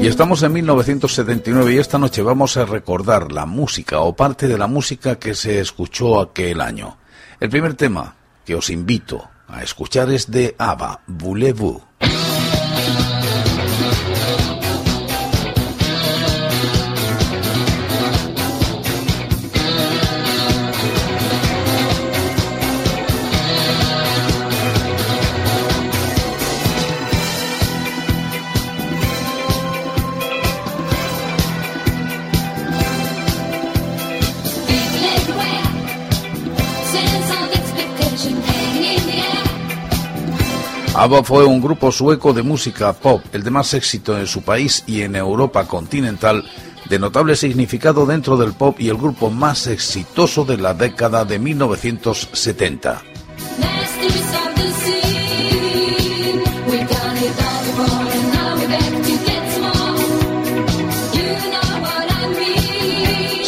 Y estamos en 1979 y esta noche vamos a recordar la música o parte de la música que se escuchó aquel año. El primer tema que os invito a escuchar es de ABBA, Voulez-vous. ABBA fue un grupo sueco de música pop, el de más éxito en su país y en Europa continental, de notable significado dentro del pop y el grupo más exitoso de la década de 1970.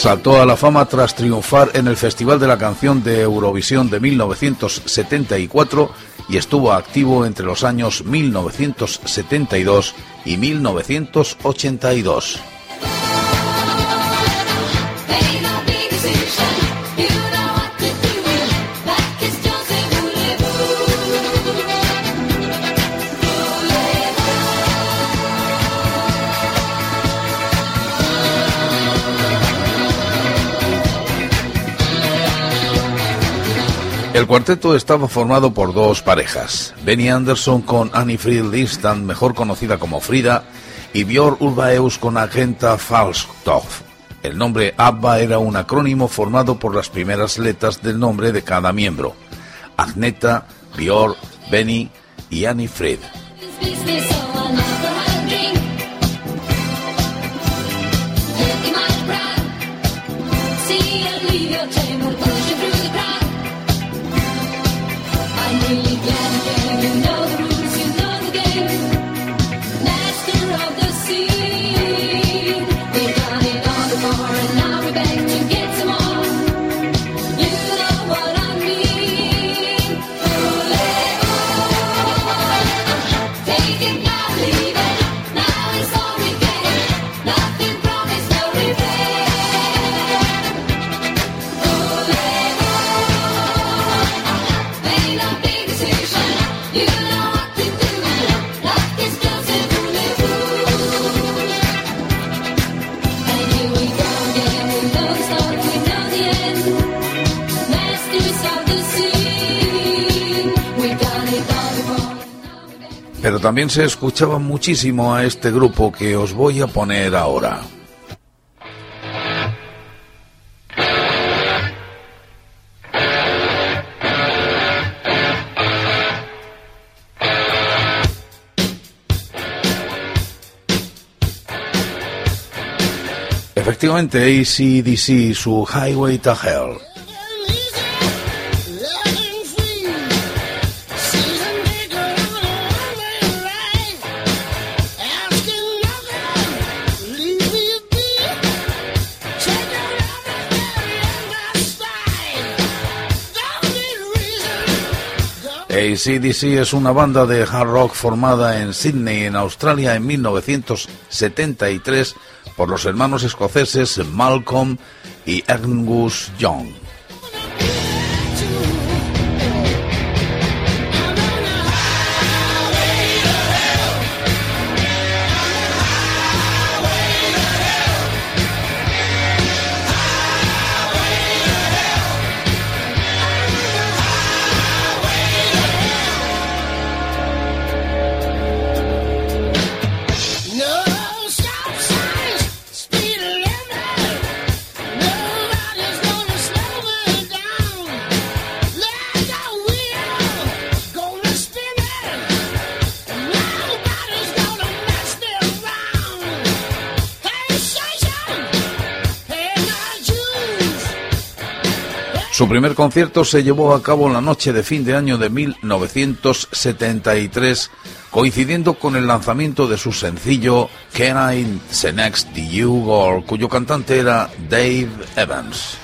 Saltó a la fama tras triunfar en el Festival de la Canción de Eurovisión de 1974 y estuvo activo entre los años 1972 y 1982. El cuarteto estaba formado por dos parejas, Benny Anderson con Annie Fried mejor conocida como Frida, y Björn Ulvaeus con Agenta Falstoff. El nombre ABBA era un acrónimo formado por las primeras letras del nombre de cada miembro, Agneta, Björn, Benny y Annie Fried. También se escuchaba muchísimo a este grupo que os voy a poner ahora. Efectivamente, ACDC, su Highway to Hell. ACDC es una banda de hard rock formada en Sydney, en Australia, en 1973 por los hermanos escoceses Malcolm y Angus Young. Su primer concierto se llevó a cabo en la noche de fin de año de 1973, coincidiendo con el lanzamiento de su sencillo Can I Next You, cuyo cantante era Dave Evans.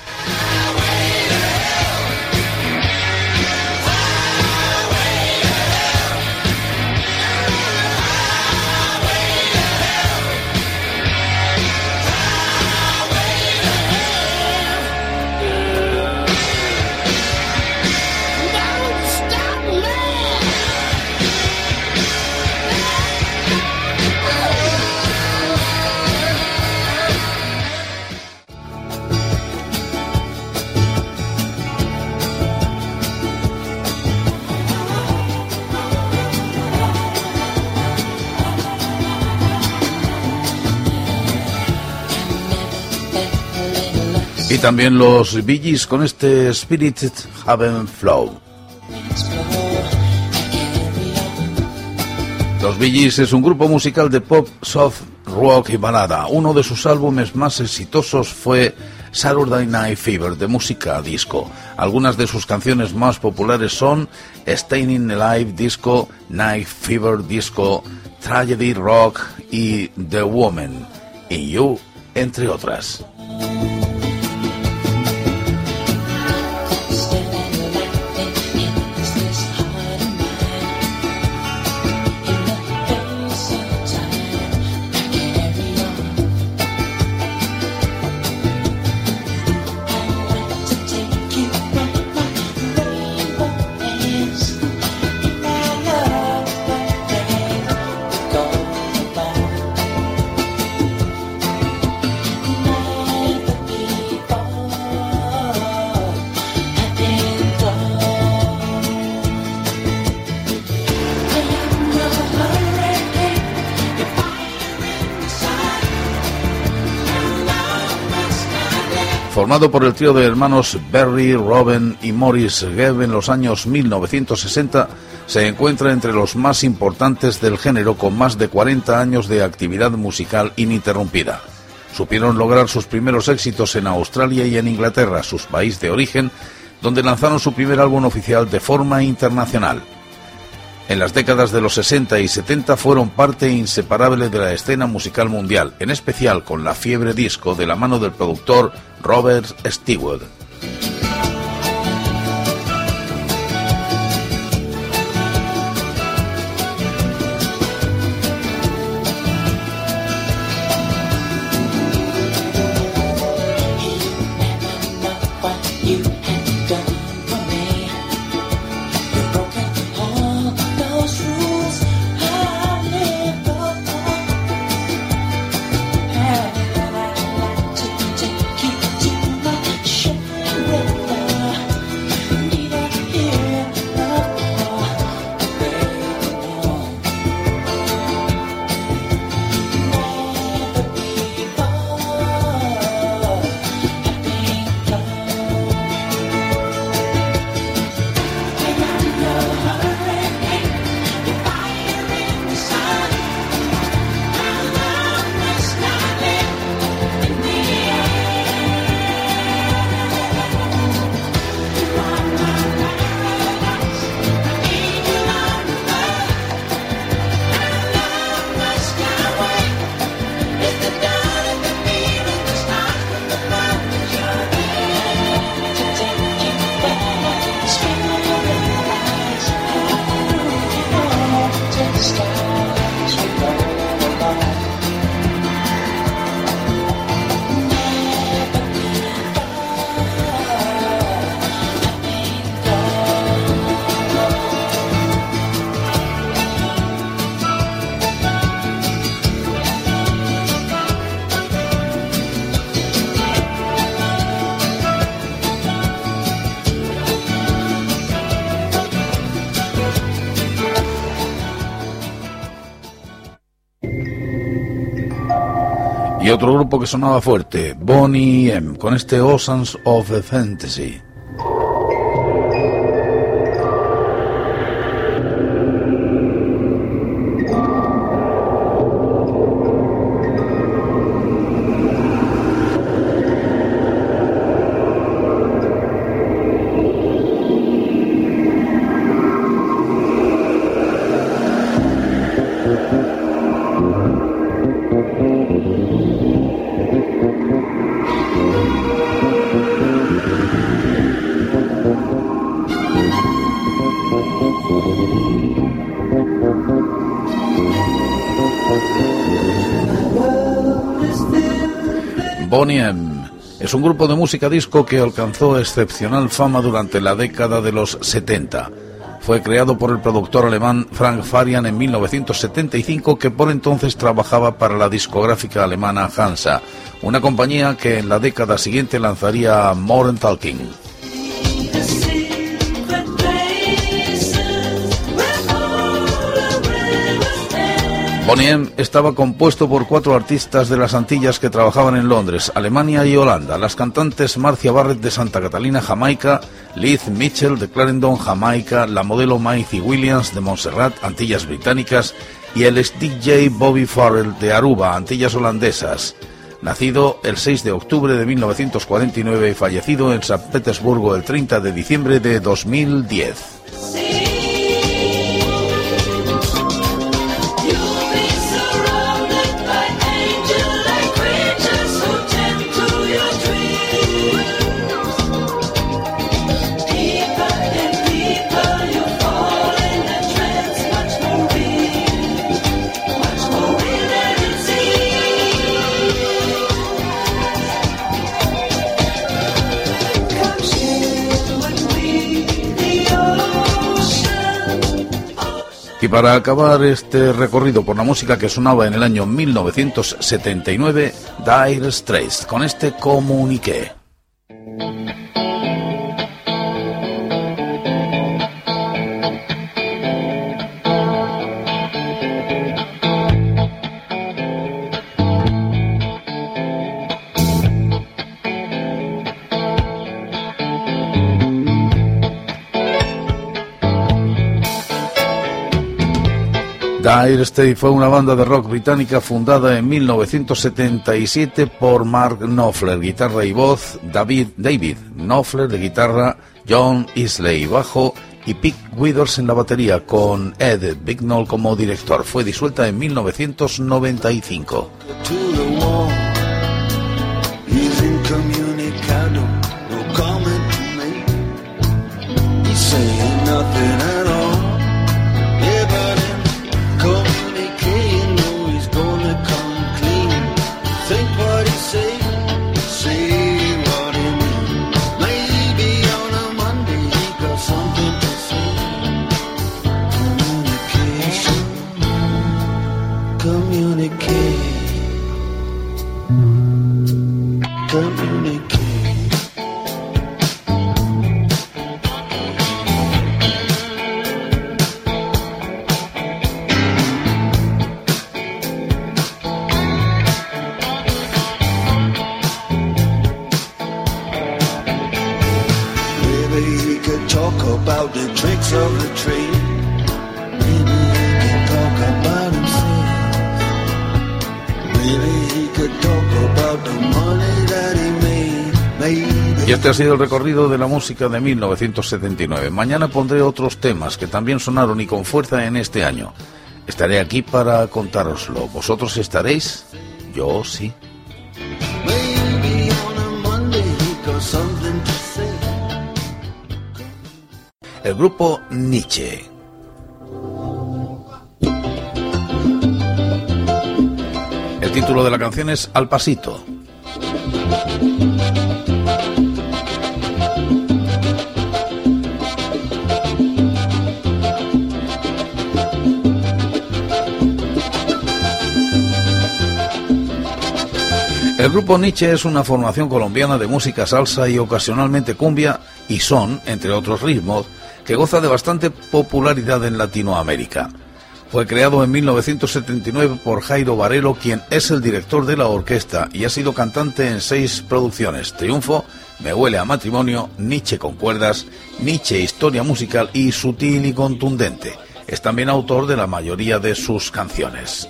También los Bee con este Spirited Haven Flow. Los Bee es un grupo musical de pop, soft, rock y balada. Uno de sus álbumes más exitosos fue Saturday Night Fever, de música disco. Algunas de sus canciones más populares son Staying Alive Disco, Night Fever Disco, Tragedy Rock y The Woman, y You, entre otras. Formado por el trío de hermanos Barry, Robin y Morris Gebb en los años 1960, se encuentra entre los más importantes del género con más de 40 años de actividad musical ininterrumpida. Supieron lograr sus primeros éxitos en Australia y en Inglaterra, sus países de origen, donde lanzaron su primer álbum oficial de forma internacional en las décadas de los 60 y 70 fueron parte inseparable de la escena musical mundial, en especial con la fiebre disco de la mano del productor Robert Stewart. Y otro grupo que sonaba fuerte, Bonnie M, con este Oceans of the Fantasy. Bonnie M. Es un grupo de música disco que alcanzó excepcional fama durante la década de los 70. Fue creado por el productor alemán Frank Farian en 1975 que por entonces trabajaba para la discográfica alemana Hansa, una compañía que en la década siguiente lanzaría Modern Talking. Boniem estaba compuesto por cuatro artistas de las Antillas que trabajaban en Londres, Alemania y Holanda. Las cantantes Marcia Barrett de Santa Catalina, Jamaica, Liz Mitchell de Clarendon, Jamaica, la modelo Maisie Williams de Montserrat, Antillas Británicas, y el DJ Bobby Farrell de Aruba, Antillas Holandesas. Nacido el 6 de octubre de 1949 y fallecido en San Petersburgo el 30 de diciembre de 2010. Y para acabar este recorrido por la música que sonaba en el año 1979, Dire Straits, con este comuniqué. Dire fue una banda de rock británica fundada en 1977 por Mark Knopfler, guitarra y voz, David, David Knopfler de guitarra, John Isley bajo y Pete Withers en la batería, con Ed Bignall como director. Fue disuelta en 1995. Este ha sido el recorrido de la música de 1979. Mañana pondré otros temas que también sonaron y con fuerza en este año. Estaré aquí para contároslo. ¿Vosotros estaréis? Yo sí. El grupo Nietzsche. El título de la canción es Al Pasito. El grupo Nietzsche es una formación colombiana de música salsa y ocasionalmente cumbia y son, entre otros ritmos, que goza de bastante popularidad en Latinoamérica. Fue creado en 1979 por Jairo Varelo, quien es el director de la orquesta y ha sido cantante en seis producciones: Triunfo, Me huele a matrimonio, Nietzsche con cuerdas, Nietzsche historia musical y sutil y contundente. Es también autor de la mayoría de sus canciones.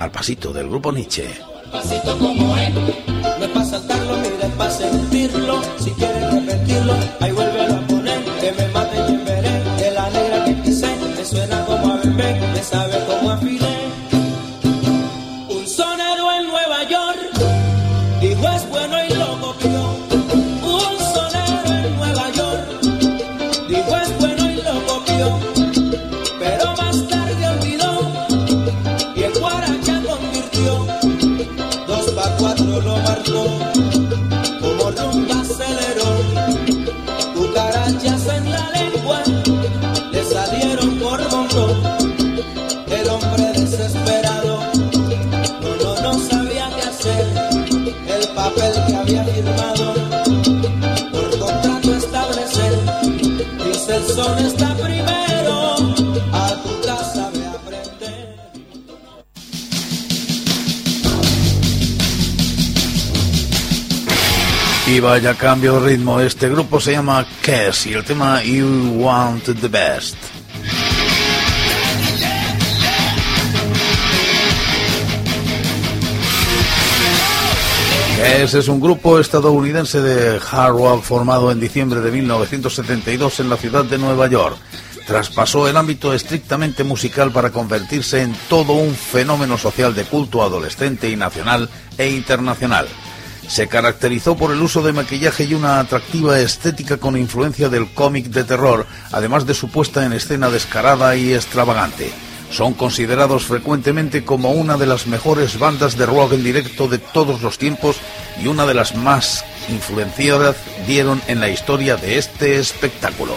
Al pasito del grupo Nietzsche pasito como es. No es para saltarlo, mira, es para sentirlo. Si quieres repetirlo, vuelve Y vaya cambio de ritmo, este grupo se llama Kess y el tema You Want the Best. Kess es un grupo estadounidense de hard rock formado en diciembre de 1972 en la ciudad de Nueva York. Traspasó el ámbito estrictamente musical para convertirse en todo un fenómeno social de culto adolescente y nacional e internacional. Se caracterizó por el uso de maquillaje y una atractiva estética con influencia del cómic de terror, además de su puesta en escena descarada y extravagante. Son considerados frecuentemente como una de las mejores bandas de rock en directo de todos los tiempos y una de las más influenciadas dieron en la historia de este espectáculo.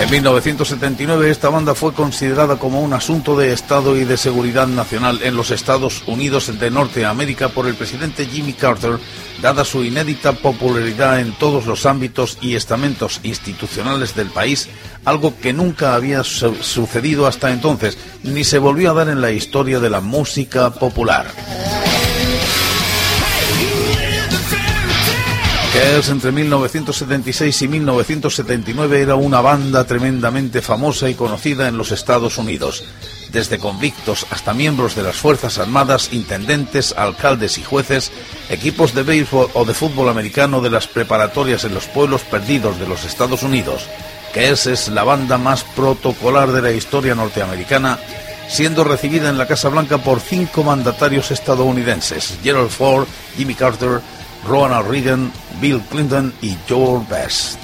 En 1979 esta banda fue considerada como un asunto de Estado y de seguridad nacional en los Estados Unidos de Norteamérica por el presidente Jimmy Carter, dada su inédita popularidad en todos los ámbitos y estamentos institucionales del país, algo que nunca había sucedido hasta entonces, ni se volvió a dar en la historia de la música popular. Kells entre 1976 y 1979 era una banda tremendamente famosa y conocida en los Estados Unidos. Desde convictos hasta miembros de las Fuerzas Armadas, intendentes, alcaldes y jueces, equipos de béisbol o de fútbol americano de las preparatorias en los pueblos perdidos de los Estados Unidos. Kells es la banda más protocolar de la historia norteamericana siendo recibida en la Casa Blanca por cinco mandatarios estadounidenses, Gerald Ford, Jimmy Carter, Ronald Reagan, Bill Clinton y George Best.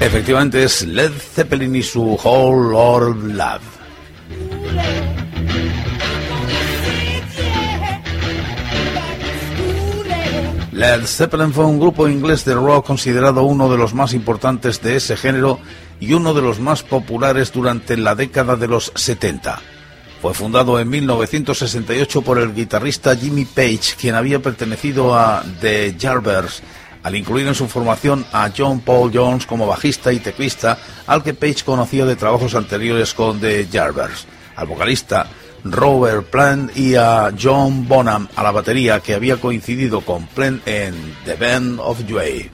Efectivamente es Led Zeppelin y su Whole Lord Love. Led Zeppelin fue un grupo inglés de rock considerado uno de los más importantes de ese género y uno de los más populares durante la década de los 70. Fue fundado en 1968 por el guitarrista Jimmy Page, quien había pertenecido a The Yardbirds, al incluir en su formación a John Paul Jones como bajista y teclista, al que Page conocía de trabajos anteriores con The Yardbirds. Al vocalista Robert Plant y a John Bonham a la batería que había coincidido con Plant en The Band of Joy.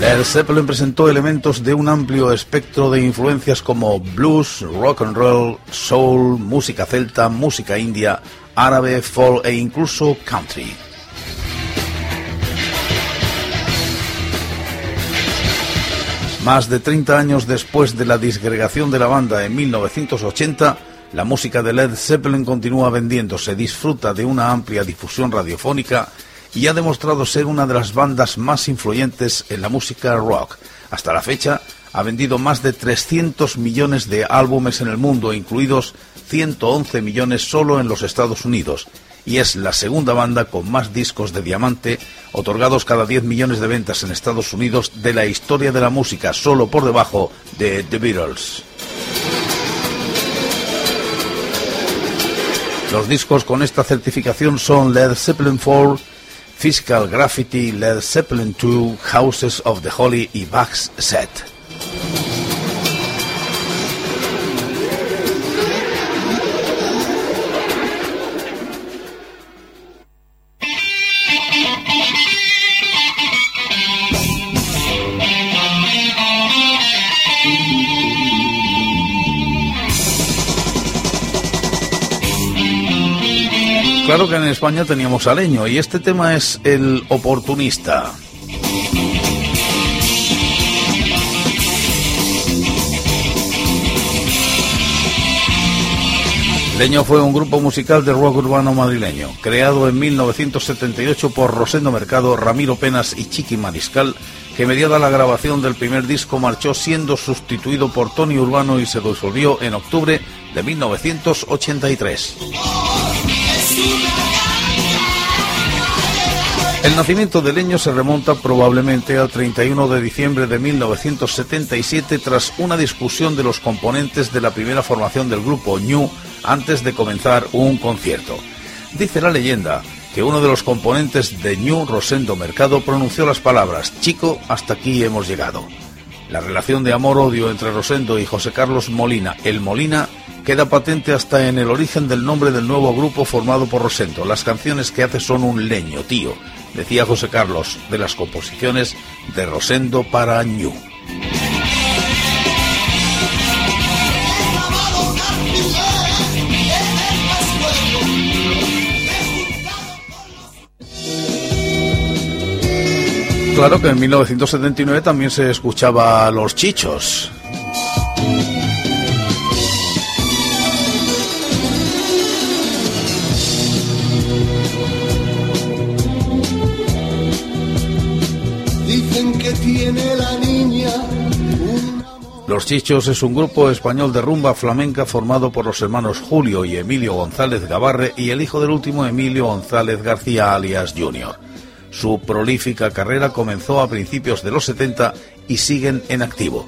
Led Zeppelin presentó elementos de un amplio espectro de influencias como blues, rock and roll, soul, música celta, música india, árabe, folk e incluso country. Más de 30 años después de la disgregación de la banda en 1980, la música de Led Zeppelin continúa vendiéndose, disfruta de una amplia difusión radiofónica y ha demostrado ser una de las bandas más influyentes en la música rock. Hasta la fecha, ha vendido más de 300 millones de álbumes en el mundo, incluidos 111 millones solo en los Estados Unidos, y es la segunda banda con más discos de diamante otorgados cada 10 millones de ventas en Estados Unidos de la historia de la música, solo por debajo de The Beatles. Los discos con esta certificación son Led Zeppelin 4, Physical Graffiti, Led Zeppelin 2, Houses of the Holy y Bach's Set. España teníamos a Leño y este tema es el oportunista. Leño fue un grupo musical de rock urbano madrileño, creado en 1978 por Rosendo Mercado, Ramiro Penas y Chiqui Mariscal, que mediada la grabación del primer disco marchó siendo sustituido por Tony Urbano y se disolvió en octubre de 1983. El nacimiento de Leño se remonta probablemente al 31 de diciembre de 1977 tras una discusión de los componentes de la primera formación del grupo Ñu antes de comenzar un concierto. Dice la leyenda que uno de los componentes de Ñu, Rosendo Mercado, pronunció las palabras Chico, hasta aquí hemos llegado. La relación de amor-odio entre Rosendo y José Carlos Molina, el Molina, queda patente hasta en el origen del nombre del nuevo grupo formado por Rosendo. Las canciones que hace son un leño, tío, decía José Carlos, de las composiciones de Rosendo para Ñu. Claro que en 1979 también se escuchaba los chichos. Los Chichos es un grupo español de rumba flamenca formado por los hermanos Julio y Emilio González Gavarre y el hijo del último Emilio González García alias Junior. Su prolífica carrera comenzó a principios de los 70 y siguen en activo.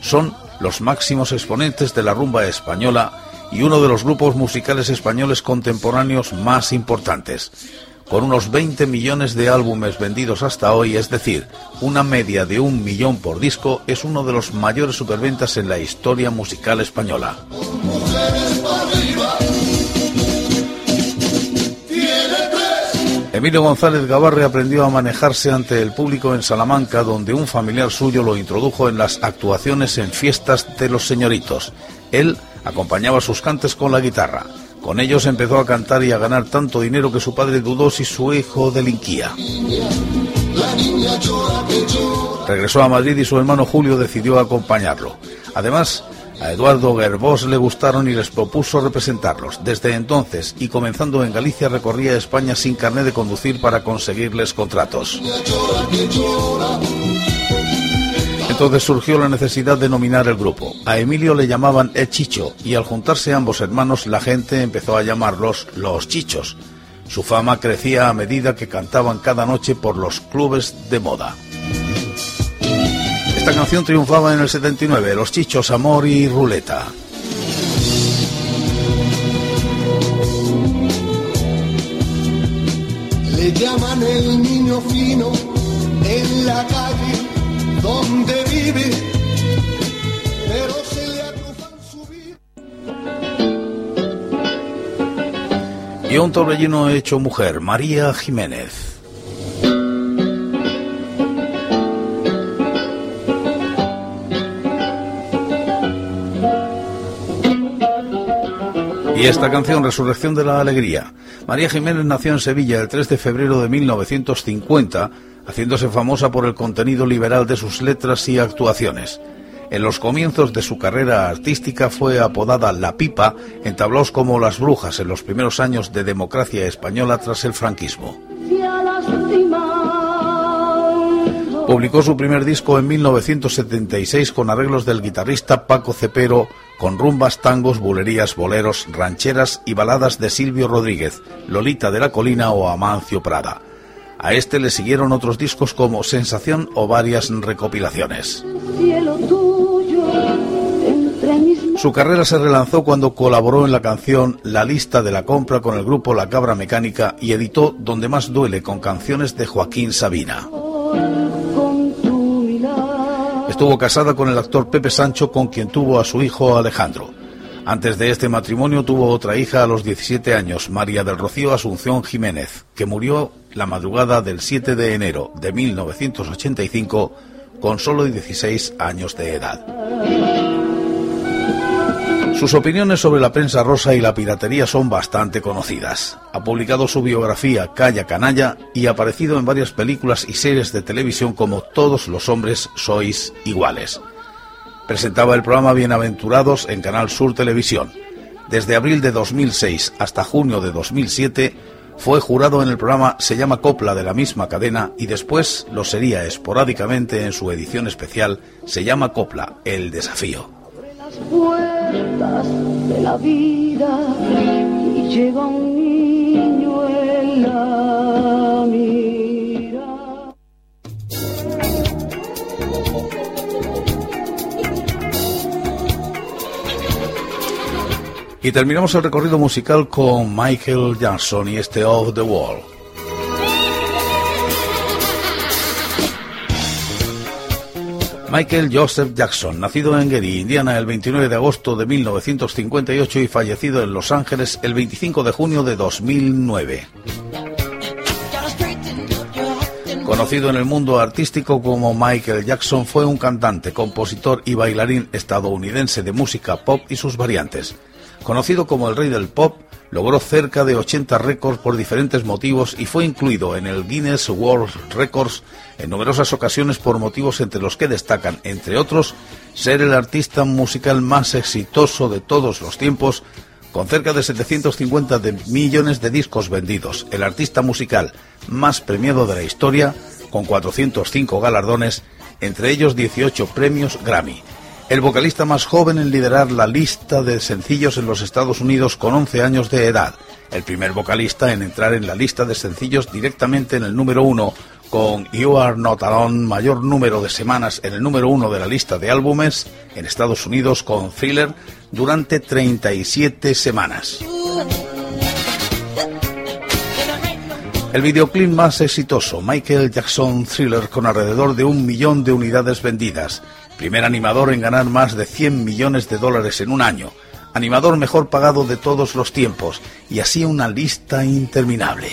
Son los máximos exponentes de la rumba española y uno de los grupos musicales españoles contemporáneos más importantes. Con unos 20 millones de álbumes vendidos hasta hoy, es decir, una media de un millón por disco, es uno de los mayores superventas en la historia musical española. Emilio González Gavarre aprendió a manejarse ante el público en Salamanca, donde un familiar suyo lo introdujo en las actuaciones en fiestas de los señoritos. Él acompañaba sus cantes con la guitarra. Con ellos empezó a cantar y a ganar tanto dinero que su padre dudó si su hijo delinquía. Regresó a Madrid y su hermano Julio decidió acompañarlo. Además, a Eduardo Gerbós le gustaron y les propuso representarlos. Desde entonces y comenzando en Galicia recorría España sin carné de conducir para conseguirles contratos. Entonces surgió la necesidad de nominar el grupo. A Emilio le llamaban El Chicho y al juntarse ambos hermanos la gente empezó a llamarlos Los Chichos. Su fama crecía a medida que cantaban cada noche por los clubes de moda. Esta canción triunfaba en el 79, Los Chichos, Amor y Ruleta. Le llaman el niño fino en la calle donde vive, pero se le su vida. Y un torbellino hecho mujer, María Jiménez. Y esta canción, Resurrección de la Alegría. María Jiménez nació en Sevilla el 3 de febrero de 1950, haciéndose famosa por el contenido liberal de sus letras y actuaciones. En los comienzos de su carrera artística fue apodada La Pipa en tablaos como Las Brujas en los primeros años de democracia española tras el franquismo. Publicó su primer disco en 1976 con arreglos del guitarrista Paco Cepero, con rumbas, tangos, bulerías, boleros, rancheras y baladas de Silvio Rodríguez, Lolita de la Colina o Amancio Prada. A este le siguieron otros discos como Sensación o varias recopilaciones. Su carrera se relanzó cuando colaboró en la canción La lista de la compra con el grupo La Cabra Mecánica y editó Donde más duele con canciones de Joaquín Sabina. Estuvo casada con el actor Pepe Sancho, con quien tuvo a su hijo Alejandro. Antes de este matrimonio tuvo otra hija a los 17 años, María del Rocío Asunción Jiménez, que murió la madrugada del 7 de enero de 1985 con solo 16 años de edad. Sus opiniones sobre la prensa rosa y la piratería son bastante conocidas. Ha publicado su biografía Calla Canalla y ha aparecido en varias películas y series de televisión como Todos los hombres sois iguales. Presentaba el programa Bienaventurados en Canal Sur Televisión. Desde abril de 2006 hasta junio de 2007 fue jurado en el programa Se llama Copla de la misma cadena y después lo sería esporádicamente en su edición especial Se llama Copla, El Desafío puertas de la vida y llega un niño en la Y terminamos el recorrido musical con Michael Jackson y este Off the Wall. Michael Joseph Jackson, nacido en Gary, Indiana, el 29 de agosto de 1958 y fallecido en Los Ángeles el 25 de junio de 2009. Conocido en el mundo artístico como Michael Jackson, fue un cantante, compositor y bailarín estadounidense de música pop y sus variantes. Conocido como el rey del pop, logró cerca de 80 récords por diferentes motivos y fue incluido en el Guinness World Records en numerosas ocasiones por motivos entre los que destacan, entre otros, ser el artista musical más exitoso de todos los tiempos, con cerca de 750 millones de discos vendidos, el artista musical más premiado de la historia, con 405 galardones, entre ellos 18 premios Grammy el vocalista más joven en liderar la lista de sencillos en los Estados Unidos con 11 años de edad, el primer vocalista en entrar en la lista de sencillos directamente en el número uno, con You Are Not Alone, mayor número de semanas en el número uno de la lista de álbumes en Estados Unidos con Thriller durante 37 semanas. El videoclip más exitoso, Michael Jackson Thriller, con alrededor de un millón de unidades vendidas primer animador en ganar más de 100 millones de dólares en un año, animador mejor pagado de todos los tiempos, y así una lista interminable.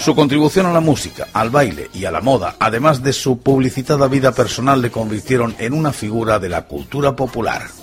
Su contribución a la música, al baile y a la moda, además de su publicitada vida personal, le convirtieron en una figura de la cultura popular.